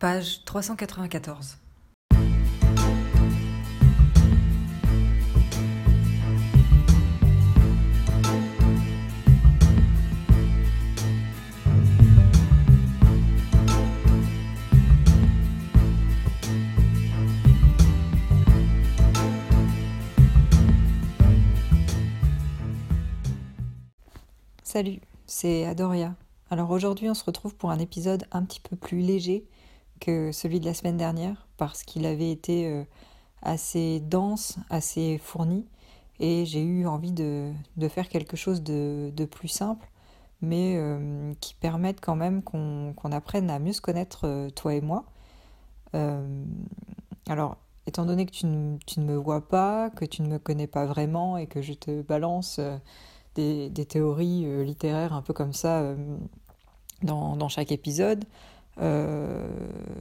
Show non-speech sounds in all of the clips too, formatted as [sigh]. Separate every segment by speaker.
Speaker 1: Page 394. Salut, c'est Adoria. Alors aujourd'hui on se retrouve pour un épisode un petit peu plus léger que celui de la semaine dernière parce qu'il avait été euh, assez dense, assez fourni et j'ai eu envie de, faire quelque chose de, plus simple mais euh, qui permette quand même qu'on apprenne à mieux se connaître euh, toi et moi. alors étant donné que tu ne, tu ne, me vois pas, que tu ne me connais pas vraiment et que je te balance des, théories euh, littéraires un peu comme ça euh, dans, chaque épisode. Euh,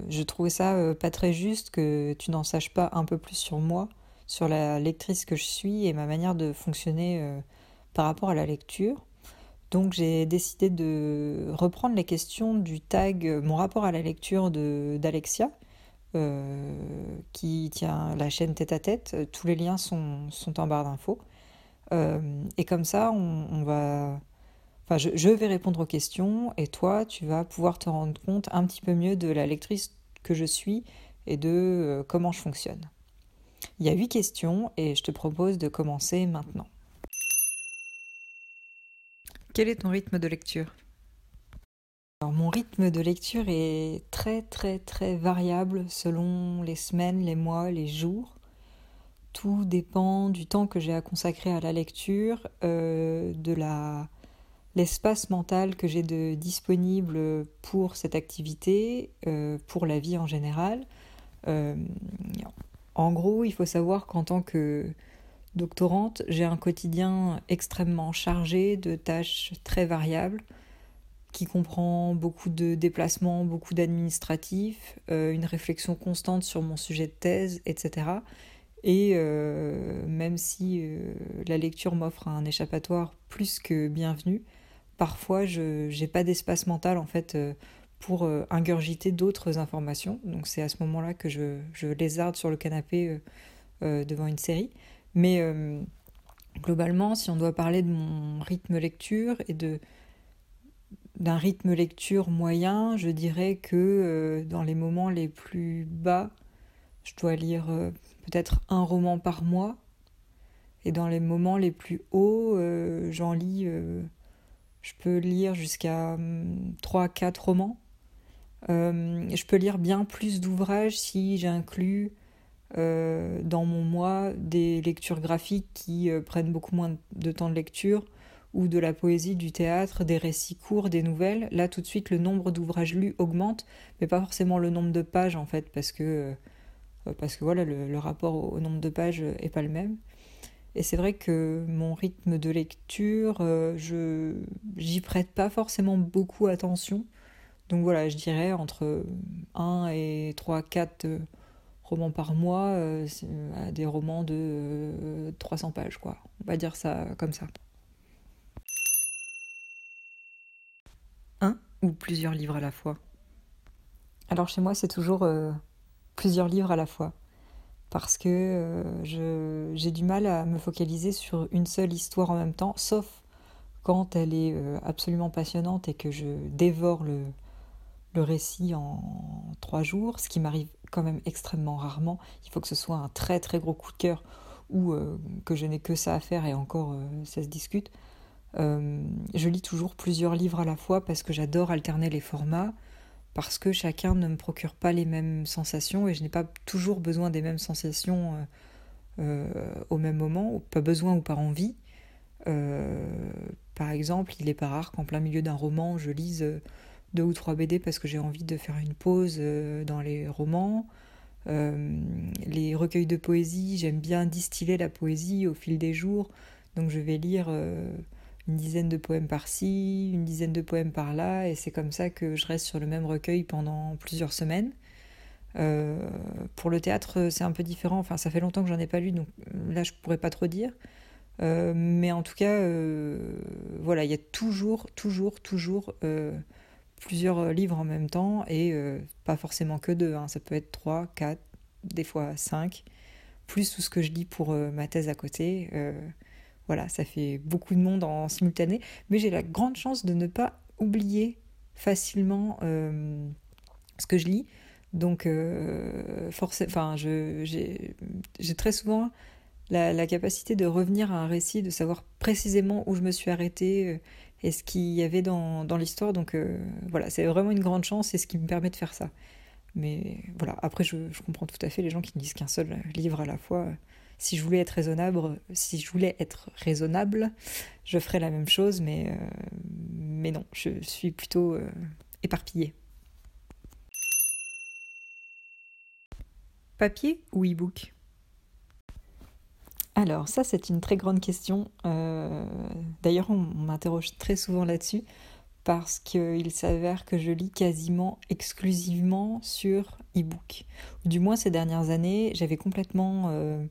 Speaker 1: je trouvais ça pas très juste que tu n'en saches pas un peu plus sur moi, sur la lectrice que je suis et ma manière de fonctionner par rapport à la lecture. Donc j'ai décidé de reprendre les questions du tag Mon rapport à la lecture d'Alexia, qui tient la chaîne tête à tête. Tous les liens sont, sont en barre d'infos. Euh, et comme ça, on, va. Enfin, je, vais répondre aux questions et toi, tu vas pouvoir te rendre compte un petit peu mieux de la lectrice que je suis et de euh, comment je fonctionne. Il y a huit questions et je te propose de commencer maintenant. Quel est ton rythme de lecture? Alors, Mon rythme de lecture est très très très variable selon les semaines, les mois, les jours. Tout dépend du temps que j'ai à consacrer à la lecture, euh, de la l'espace mental que j'ai de disponible pour cette activité, euh, pour la vie en général. Euh, en gros, il faut savoir qu'en tant que doctorante, j'ai un quotidien extrêmement chargé de tâches très variables qui comprend beaucoup de déplacements, beaucoup d'administratifs, une réflexion constante sur mon sujet de thèse, etc. Et euh, même si euh, la lecture m'offre un échappatoire plus que bienvenu, parfois je n'ai pas d'espace mental en fait euh, pour ingurgiter d'autres informations. Donc c'est à ce moment-là que je, lézarde sur le canapé devant une série. Mais globalement, si on doit parler de mon rythme lecture et d'un rythme lecture moyen, je dirais que dans les moments les plus bas, je dois lire peut-être un roman par mois. Et dans les moments les plus hauts, euh, j'en lis, euh, je peux lire jusqu'à 3-4 hum, romans. Euh, je peux lire bien plus d'ouvrages si j'inclus dans mon mois des lectures graphiques qui prennent beaucoup moins de temps de lecture, ou de la poésie, du théâtre, des récits courts, des nouvelles. Là, tout de suite, le nombre d'ouvrages lus augmente, mais pas forcément le nombre de pages, en fait, parce que euh, parce que voilà, le, rapport au, nombre de pages est pas le même. Et c'est vrai que mon rythme de lecture, euh, je j'y prête pas forcément beaucoup attention. Donc voilà, je dirais entre 1 et 3, 4 euh, romans par mois, des romans de 300 pages, quoi. On va dire ça comme ça. Un ou plusieurs livres à la fois? Alors chez moi, c'est toujours plusieurs livres à la fois. Parce que euh, j'ai du mal à me focaliser sur une seule histoire en même temps, sauf quand elle est euh, absolument passionnante et que je dévore le, récit en trois jours, ce qui m'arrive quand même extrêmement rarement. Il faut que ce soit un très très gros coup de cœur ou euh, que je n'ai que ça à faire et encore ça se discute. je lis toujours plusieurs livres à la fois parce que j'adore alterner les formats parce que chacun ne me procure pas les mêmes sensations et je n'ai pas toujours besoin des mêmes sensations euh, euh, au même moment, ou pas besoin ou par envie. Euh, par exemple, il n'est pas rare qu'en plein milieu d'un roman, je lise deux ou trois BD parce que j'ai envie de faire une pause dans les romans. les recueils de poésie, j'aime bien distiller la poésie au fil des jours, donc je vais lire une dizaine de poèmes par-ci, une dizaine de poèmes par-là, et c'est comme ça que je reste sur le même recueil pendant plusieurs semaines. Euh, pour le théâtre, c'est un peu différent. Enfin, ça fait longtemps que j'en ai pas lu, donc euh, là, je pourrais pas trop dire. Euh, mais en tout cas, voilà, il y a toujours, toujours, toujours plusieurs livres en même temps et pas forcément que deux, hein. ça peut être trois, quatre, des fois cinq, plus tout ce que je lis pour ma thèse à côté. Voilà, ça fait beaucoup de monde en simultané, mais j'ai la grande chance de ne pas oublier facilement ce que je lis. Donc, euh, enfin, j'ai très souvent la, capacité de revenir à un récit, de savoir précisément où je me suis arrêtée euh, et ce qu'il y avait dans, l'histoire. Donc, euh, voilà, c'est vraiment une grande chance et ce qui me permet de faire ça. Mais voilà, après, je, comprends tout à fait les gens qui ne lisent qu'un seul livre à la fois. Si je voulais être raisonnable, si je voulais être raisonnable, je ferais la même chose, mais, mais non, je suis plutôt éparpillée. Papier ou e-book? Alors ça c'est une très grande question. Euh, d'ailleurs on, m'interroge très souvent là-dessus parce qu'il s'avère que je lis quasiment exclusivement sur e-book. Du moins ces dernières années j'avais complètement euh,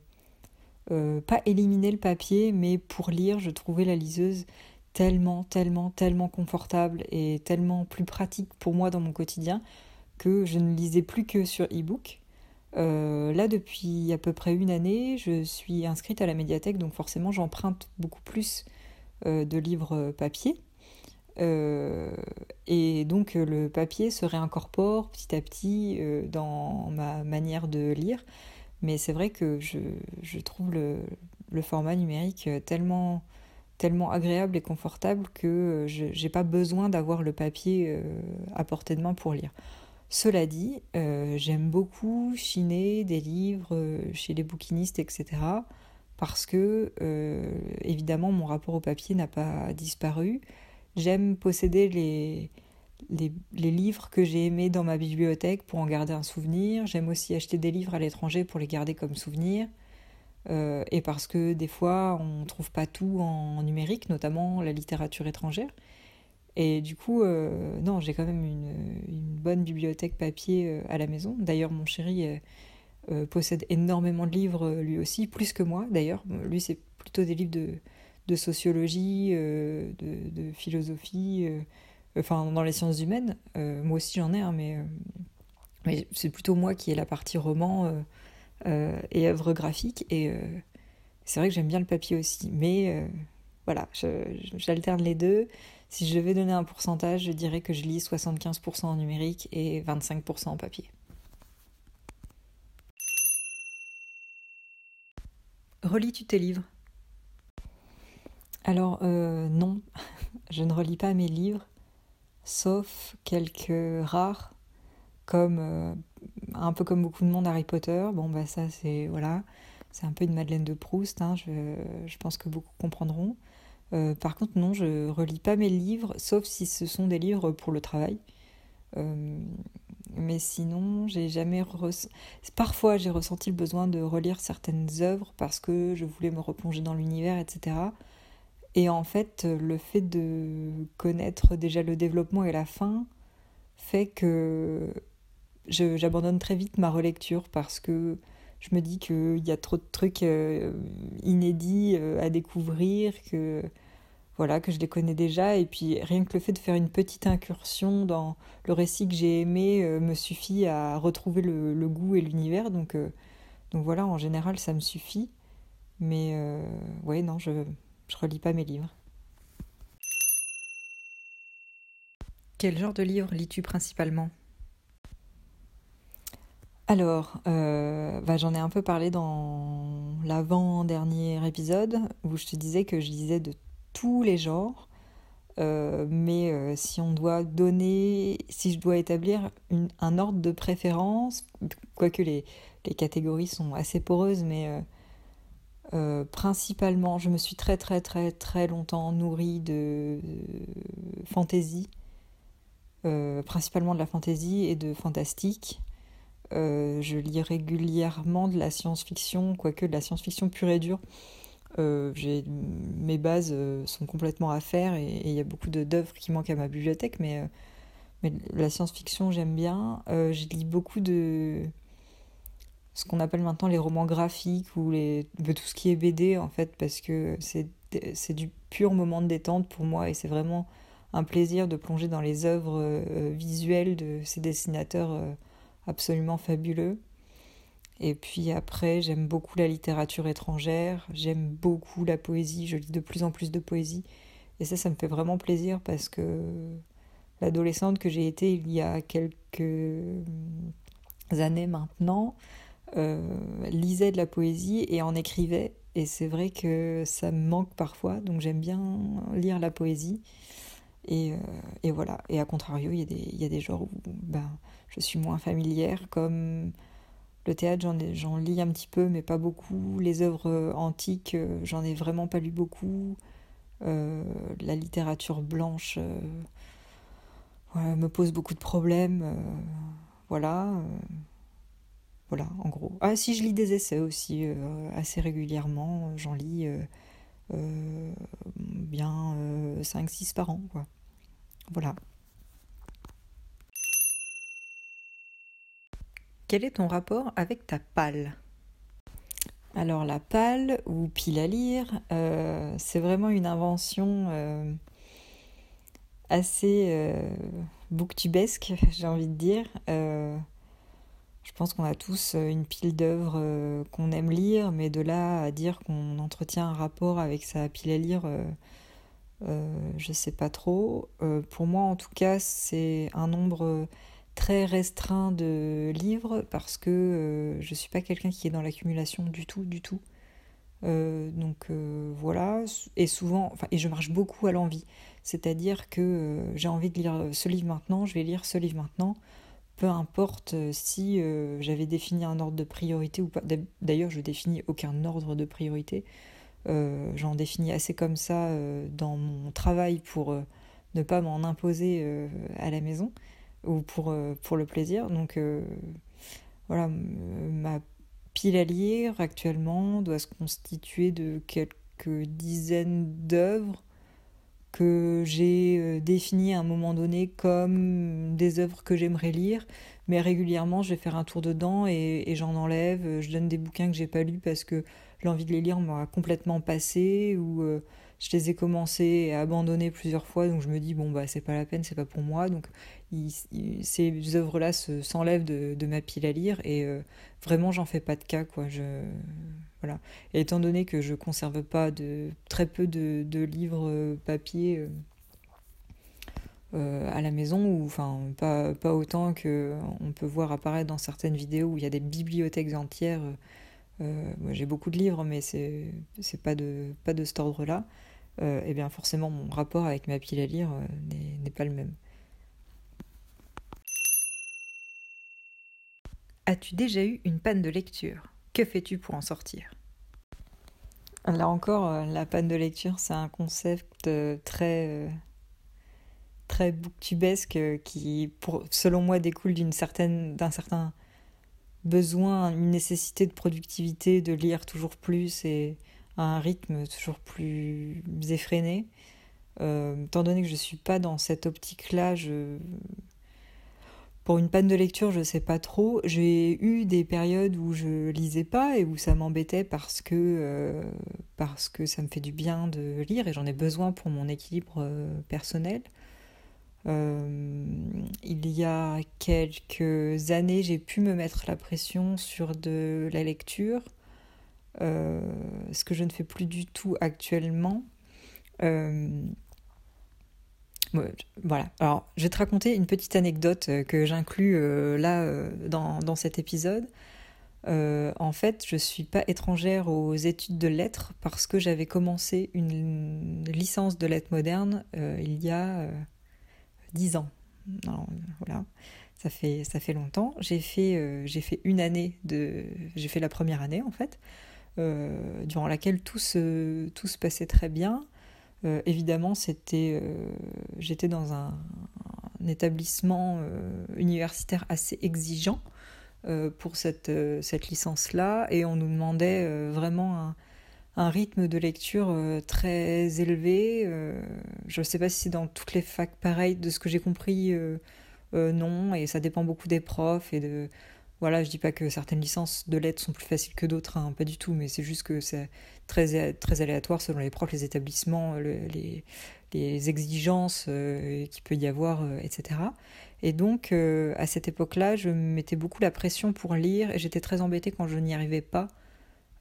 Speaker 1: euh, pas éliminé le papier mais pour lire je trouvais la liseuse tellement tellement tellement confortable et tellement plus pratique pour moi dans mon quotidien que je ne lisais plus que sur e-book. Euh, là, depuis à peu près une année, je suis inscrite à la médiathèque, donc forcément, j'emprunte beaucoup plus euh, de livres papier. Et donc, le papier se réincorpore petit à petit dans ma manière de lire. Mais c'est vrai que je, je trouve le, le, format numérique tellement, tellement agréable et confortable que je n'ai pas besoin d'avoir le papier à portée de main pour lire. Cela dit, euh, j'aime beaucoup chiner des livres euh, chez les bouquinistes, etc. Parce que, euh, évidemment, mon rapport au papier n'a pas disparu. J'aime posséder les, les, livres que j'ai aimés dans ma bibliothèque pour en garder un souvenir. J'aime aussi acheter des livres à l'étranger pour les garder comme souvenir. et parce que des fois, on ne trouve pas tout en numérique, notamment la littérature étrangère. Et du coup, euh, non, j'ai quand même une, bonne bibliothèque papier euh, à la maison. D'ailleurs, mon chéri euh, possède énormément de livres lui aussi, plus que moi d'ailleurs. Lui, c'est plutôt des livres de, sociologie, de, philosophie, enfin dans les sciences humaines. moi aussi, j'en ai, un, mais, mais c'est plutôt moi qui ai la partie roman et œuvre graphique. Et c'est vrai que j'aime bien le papier aussi. Mais voilà, j'alterne les deux. Si je devais donner un pourcentage, je dirais que je lis 75% en numérique et 25% en papier. Relis-tu tes livres? Alors euh, non, [laughs] je ne relis pas mes livres, sauf quelques rares, comme euh, un peu comme beaucoup de monde Harry Potter. Bon bah ça c'est voilà, c'est un peu une Madeleine de Proust. Hein, je pense que beaucoup comprendront. Euh, par contre, non, je relis pas mes livres, sauf si ce sont des livres pour le travail. Euh, mais sinon, j'ai jamais Parfois, j'ai ressenti le besoin de relire certaines œuvres parce que je voulais me replonger dans l'univers, etc. Et en fait, le fait de connaître déjà le développement et la fin fait que j'abandonne très vite ma relecture parce que je me dis qu'il y a trop de trucs euh, inédits euh, à découvrir, que voilà, que je les connais déjà, et puis rien que le fait de faire une petite incursion dans le récit que j'ai aimé euh, me suffit à retrouver le, goût et l'univers, donc, donc voilà, en général ça me suffit, mais ouais, non, je, je relis pas mes livres. Quel genre de livre lis-tu principalement? Alors, euh, bah, j'en ai un peu parlé dans l'avant-dernier épisode où je te disais que je lisais de tous les genres. Euh, mais euh, si on doit donner, si je dois établir un ordre de préférence, quoique les, les catégories sont assez poreuses, mais principalement, je me suis très très très très longtemps nourrie de, de fantasy, principalement de la fantasy et de fantastique. Euh, je lis régulièrement de la science-fiction, quoique de la science-fiction pure et dure. Euh, mes bases euh, sont complètement à faire et il y a beaucoup d'œuvres qui manquent à ma bibliothèque, mais la science-fiction j'aime bien. je lis beaucoup de ce qu'on appelle maintenant les romans graphiques ou les, tout ce qui est BD en fait, parce que c'est du pur moment de détente pour moi et c'est vraiment un plaisir de plonger dans les œuvres visuelles de ces dessinateurs absolument fabuleux. Et puis après, j'aime beaucoup la littérature étrangère, j'aime beaucoup la poésie, je lis de plus en plus de poésie. Et ça, ça me fait vraiment plaisir parce que l'adolescente que j'ai été il y a quelques années maintenant euh, lisait de la poésie et en écrivait. Et c'est vrai que ça me manque parfois, donc j'aime bien lire la poésie. Et, euh, et, voilà. Et à contrario, il y y a des genres où ben, je suis moins familière, comme le théâtre, j'en lis un petit peu, mais pas beaucoup. Les œuvres antiques, euh, j'en ai vraiment pas lu beaucoup. La littérature blanche me pose beaucoup de problèmes. voilà. Voilà, en gros. Ah, si je lis des essais aussi, assez régulièrement. J'en lis bien 5-6 par an, quoi. Voilà. Quel est ton rapport avec ta palle Alors la palle ou pile à lire, euh, c'est vraiment une invention euh, assez euh, booktubesque, [laughs] j'ai envie de dire. Je pense qu'on a tous une pile d'œuvres qu'on aime lire, mais de là à dire qu'on entretient un rapport avec sa pile à lire, je sais pas trop. pour moi, en tout cas, c'est un nombre très restreint de livres parce que euh, je suis pas quelqu'un qui est dans l'accumulation du tout, du tout. Euh, donc euh, voilà, et souvent, et je marche beaucoup à l'envie. C'est-à-dire que j'ai envie de lire ce livre maintenant, je vais lire ce livre maintenant, peu importe si j'avais défini un ordre de priorité ou pas. D'ailleurs, je définis aucun ordre de priorité. J'en définis assez comme ça dans mon travail pour ne pas m'en imposer à la maison ou pour, euh, pour le plaisir. Donc euh, voilà, ma pile à lire actuellement doit se constituer de quelques dizaines d'œuvres que j'ai euh, définies à un moment donné comme des œuvres que j'aimerais lire, mais régulièrement je vais faire un tour dedans et, j'en enlève, je donne des bouquins que j'ai pas lus parce que l'envie de les lire m'a complètement passé ou je les ai commencés et abandonnés plusieurs fois, donc je me dis, bon, bah, c'est pas la peine, c'est pas pour moi. Donc, ces œuvres-là s'enlèvent de, ma pile à lire et euh, vraiment, j'en fais pas de cas, quoi. Je, Et étant donné que je conserve pas de, très peu de, livres euh, papier euh, à la maison, ou enfin, pas, autant qu'on peut voir apparaître dans certaines vidéos où il y a des bibliothèques entières. J'ai beaucoup de livres, mais c'est pas de, pas de cet ordre-là euh, eh bien forcément mon rapport avec ma pile à lire euh, n'est pas le même. As-tu déjà eu une panne de lecture? Que fais-tu pour en sortir? Là encore, euh, la panne de lecture, c'est un concept très très booktubesque qui, selon moi, découle d'une certaine d'un certain besoin, une nécessité de productivité, de lire toujours plus et un rythme toujours plus effréné. Euh, étant donné que je ne suis pas dans cette optique-là, je... pour une panne de lecture, je sais pas trop. J'ai eu des périodes où je lisais pas et où ça m'embêtait parce que, euh, parce que ça me fait du bien de lire et j'en ai besoin pour mon équilibre euh, personnel. il y a quelques années, j'ai pu me mettre la pression sur de la lecture euh, ce que je ne fais plus du tout actuellement. Euh, voilà. Alors, je vais te raconter une petite anecdote euh, que j'inclus là dans, dans, cet épisode. en fait, je ne suis pas étrangère aux études de lettres parce que j'avais commencé une licence de lettres modernes il y a dix ans. voilà, ça fait, ça fait longtemps. J'ai fait, j'ai fait une année de. J'ai fait la première année en fait. Euh, durant laquelle tout se, tout se passait très bien. Euh, évidemment, c'était, euh, j'étais dans un, établissement universitaire assez exigeant pour cette, cette licence-là, et on nous demandait vraiment un, un, rythme de lecture très élevé. je ne sais pas si c'est dans toutes les facs pareil, de ce que j'ai compris, non, et ça dépend beaucoup des profs et de voilà, je dis pas que certaines licences de lettres sont plus faciles que d'autres, hein, pas du tout, mais c'est juste que c'est très, très aléatoire selon les profs, les établissements, les, exigences euh, qu'il peut y avoir, euh, etc. Et donc, euh, à cette époque-là, je mettais beaucoup la pression pour lire et j'étais très embêtée quand je n'y arrivais pas.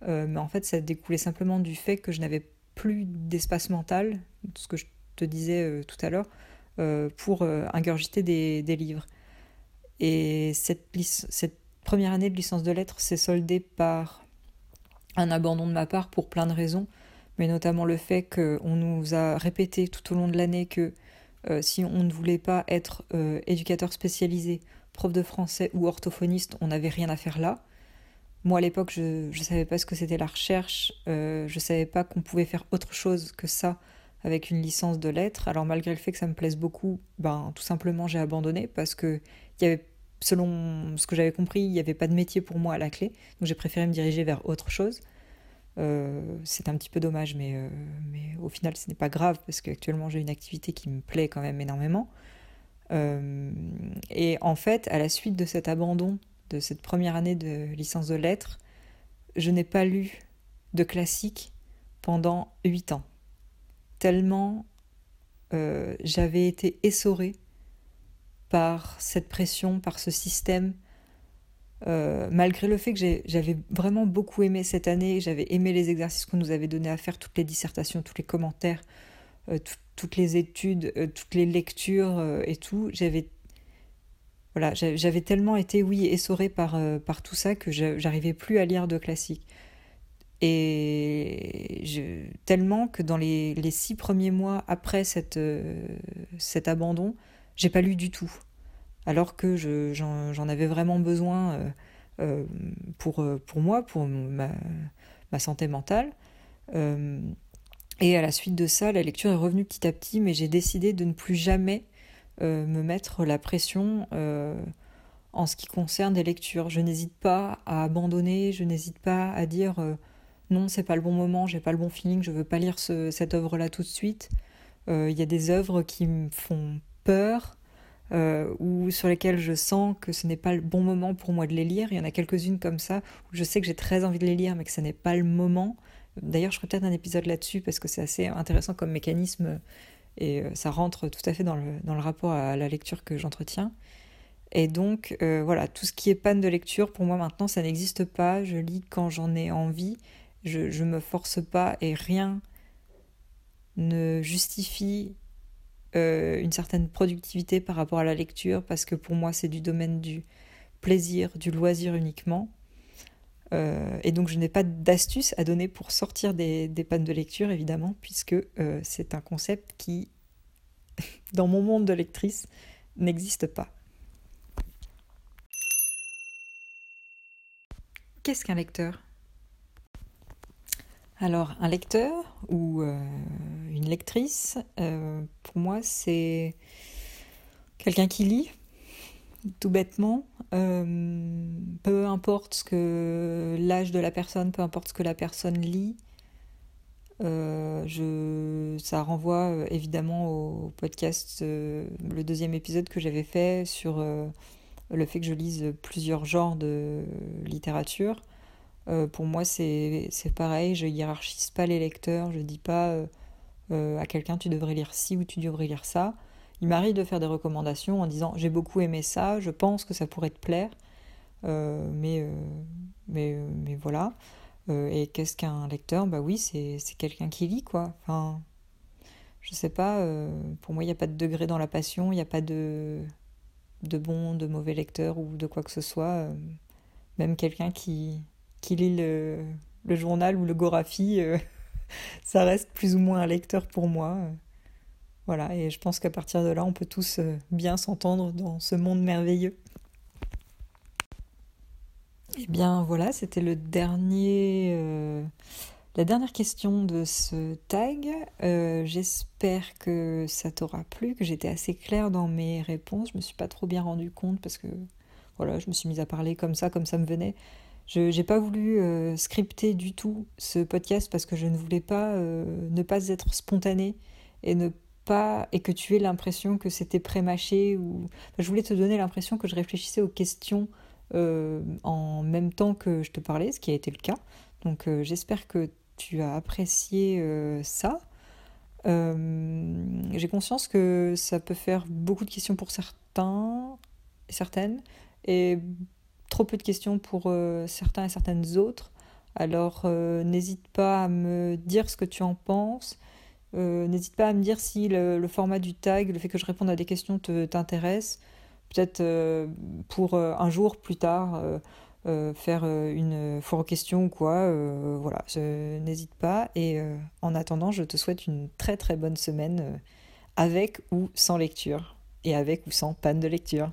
Speaker 1: mais en fait, ça découlait simplement du fait que je n'avais plus d'espace mental, ce que je te disais tout à l'heure, pour ingurgiter des, livres. Et cette première année de licence de lettres s'est soldée par un abandon de ma part pour plein de raisons, mais notamment le fait qu'on nous a répété tout au long de l'année que euh, si on ne voulait pas être euh, éducateur spécialisé, prof de français ou orthophoniste, on n'avait rien à faire là. Moi à l'époque, je ne savais pas ce que c'était la recherche, euh, je ne savais pas qu'on pouvait faire autre chose que ça avec une licence de lettres. Alors malgré le fait que ça me plaise beaucoup, ben tout simplement j'ai abandonné parce que il y avait selon ce que j'avais compris, il n'y avait pas de métier pour moi à la clé, donc j'ai préféré me diriger vers autre chose. Euh, c'est un petit peu dommage, mais, euh, mais au final, ce n'est pas grave parce qu'actuellement, j'ai une activité qui me plaît quand même énormément. Euh, et en fait, à la suite de cet abandon de cette première année de licence de lettres, je n'ai pas lu de classique pendant huit ans. Tellement j'avais été essorée par cette pression, par ce système. Euh, malgré le fait que j'avais vraiment beaucoup aimé cette année, j'avais aimé les exercices qu'on nous avait donnés à faire, toutes les dissertations, tous les commentaires, euh, toutes les études, euh, toutes les lectures et tout, j'avais voilà, j'avais tellement été, oui, essorée par, par tout ça que j'arrivais plus à lire de classiques. Et tellement que dans les, les, six premiers mois après cette, cet abandon, j'ai pas lu du tout. Alors que j'en avais vraiment besoin euh, euh, pour, euh, pour moi, pour ma, santé mentale. et à la suite de ça, la lecture est revenue petit à petit, mais j'ai décidé de ne plus jamais me mettre la pression en ce qui concerne les lectures. Je n'hésite pas à abandonner, je n'hésite pas à dire non, c'est pas le bon moment, j'ai pas le bon feeling, je veux pas lire cette œuvre-là tout de suite. Il y a des œuvres qui me font peur euh, ou sur lesquelles je sens que ce n'est pas le bon moment pour moi de les lire. Il y en a quelques-unes comme ça où je sais que j'ai très envie de les lire mais que ce n'est pas le moment. D'ailleurs, je ferai peut-être un épisode là-dessus parce que c'est assez intéressant comme mécanisme et euh, ça rentre tout à fait dans le, dans le rapport à la lecture que j'entretiens. Et donc, euh, voilà, tout ce qui est panne de lecture, pour moi maintenant, ça n'existe pas. Je lis quand j'en ai envie. Je ne me force pas et rien ne justifie euh, une certaine productivité par rapport à la lecture, parce que pour moi c'est du domaine du plaisir, du loisir uniquement. Euh, et donc je n'ai pas d'astuce à donner pour sortir des, des, pannes de lecture, évidemment, puisque euh, c'est un concept qui, [laughs] dans mon monde de lectrice, n'existe pas. Qu'est-ce qu'un lecteur? Alors, un lecteur ou euh, une lectrice, euh, pour moi, c'est quelqu'un qui lit, tout bêtement. Euh, peu importe que l'âge de la personne, peu importe ce que la personne lit. je, ça renvoie évidemment au podcast, le deuxième épisode que j'avais fait sur le fait que je lise plusieurs genres de littérature. Euh, pour moi, c'est pareil, je hiérarchise pas les lecteurs, je dis pas euh, euh, à quelqu'un tu devrais lire ci ou tu devrais lire ça. Il m'arrive de faire des recommandations en disant j'ai beaucoup aimé ça, je pense que ça pourrait te plaire, mais, mais, mais voilà. et qu'est-ce qu'un lecteur? Bah oui, c'est quelqu'un qui lit, quoi. Enfin, je sais pas, pour moi, il n'y a pas de degré dans la passion, il n'y a pas de, de bon, de mauvais lecteur ou de quoi que ce soit. même quelqu'un qui, qui lit le, journal ou le Gorafi, euh, [laughs] ça reste plus ou moins un lecteur pour moi. Voilà, et je pense qu'à partir de là, on peut tous euh, bien s'entendre dans ce monde merveilleux. Eh bien voilà, c'était le dernier, euh, la dernière question de ce tag. J'espère que ça t'aura plu, que j'étais assez claire dans mes réponses. Je me suis pas trop bien rendu compte parce que voilà, je me suis mise à parler comme ça, comme ça me venait. Je n'ai pas voulu euh, scripter du tout ce podcast parce que je ne voulais pas euh, ne pas être spontané et ne pas et que tu aies l'impression que c'était prémâché ou je voulais te donner l'impression que je réfléchissais aux questions en même temps que je te parlais, ce qui a été le cas. Donc j'espère que tu as apprécié ça. J'ai conscience que ça peut faire beaucoup de questions pour certains certaines, et trop peu de questions pour certains et certaines autres. Alors n'hésite pas à me dire ce que tu en penses. Euh, n'hésite pas à me dire si le, format du tag, le fait que je réponde à des questions t'intéresse. Peut-être euh, pour euh, un jour plus tard faire une foire aux questions ou quoi. voilà, n'hésite pas. Et en attendant, je te souhaite une très très bonne semaine avec ou sans lecture. Et avec ou sans panne de lecture.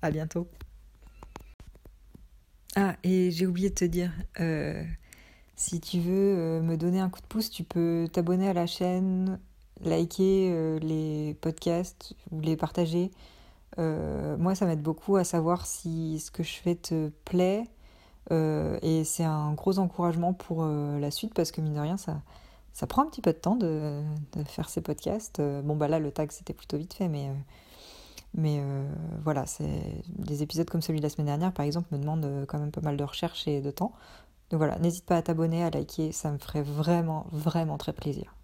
Speaker 1: À bientôt. Ah, et j'ai oublié de te dire. Si tu veux euh, me donner un coup de pouce, tu peux t'abonner à la chaîne, liker euh, les podcasts ou les partager. Euh, moi, ça m'aide beaucoup à savoir si ce que je fais te plaît. et c'est un gros encouragement pour la suite parce que, mine de rien, ça, ça prend un petit peu de temps de, de faire ces podcasts. bon, bah là, le tag, c'était plutôt vite fait, mais, mais voilà, c'est des épisodes comme celui de la semaine dernière, par exemple, me demandent quand même pas mal de recherche et de temps. Donc voilà, n'hésite pas à t'abonner, à liker, ça me ferait vraiment, vraiment très plaisir.